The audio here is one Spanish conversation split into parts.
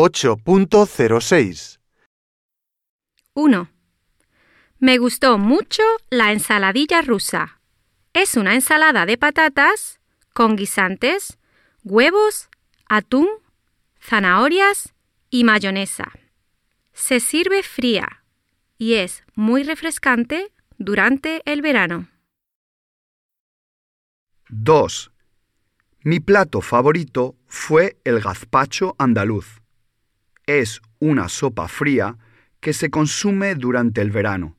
8.06 1. Me gustó mucho la ensaladilla rusa. Es una ensalada de patatas con guisantes, huevos, atún, zanahorias y mayonesa. Se sirve fría y es muy refrescante durante el verano. 2. Mi plato favorito fue el gazpacho andaluz. Es una sopa fría que se consume durante el verano.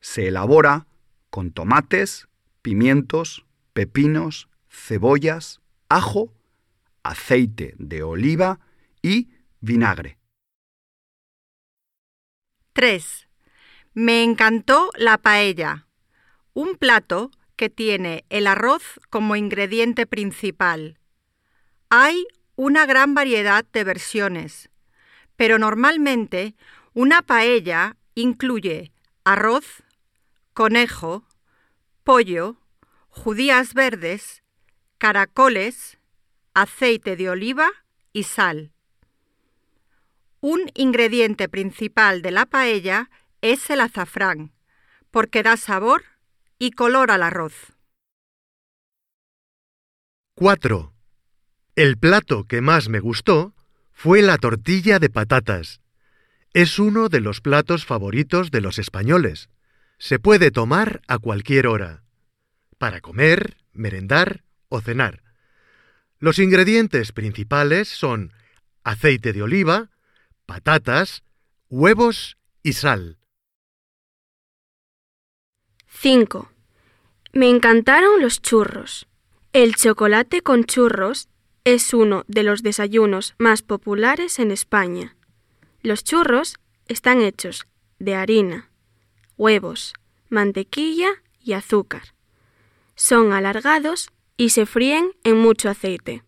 Se elabora con tomates, pimientos, pepinos, cebollas, ajo, aceite de oliva y vinagre. 3. Me encantó la paella, un plato que tiene el arroz como ingrediente principal. Hay una gran variedad de versiones, pero normalmente una paella incluye arroz, conejo, pollo, judías verdes, caracoles, aceite de oliva y sal. Un ingrediente principal de la paella es el azafrán, porque da sabor y color al arroz. 4. El plato que más me gustó fue la tortilla de patatas. Es uno de los platos favoritos de los españoles. Se puede tomar a cualquier hora, para comer, merendar o cenar. Los ingredientes principales son aceite de oliva, patatas, huevos y sal. 5. Me encantaron los churros. El chocolate con churros es uno de los desayunos más populares en España. Los churros están hechos de harina, huevos, mantequilla y azúcar. Son alargados y se fríen en mucho aceite.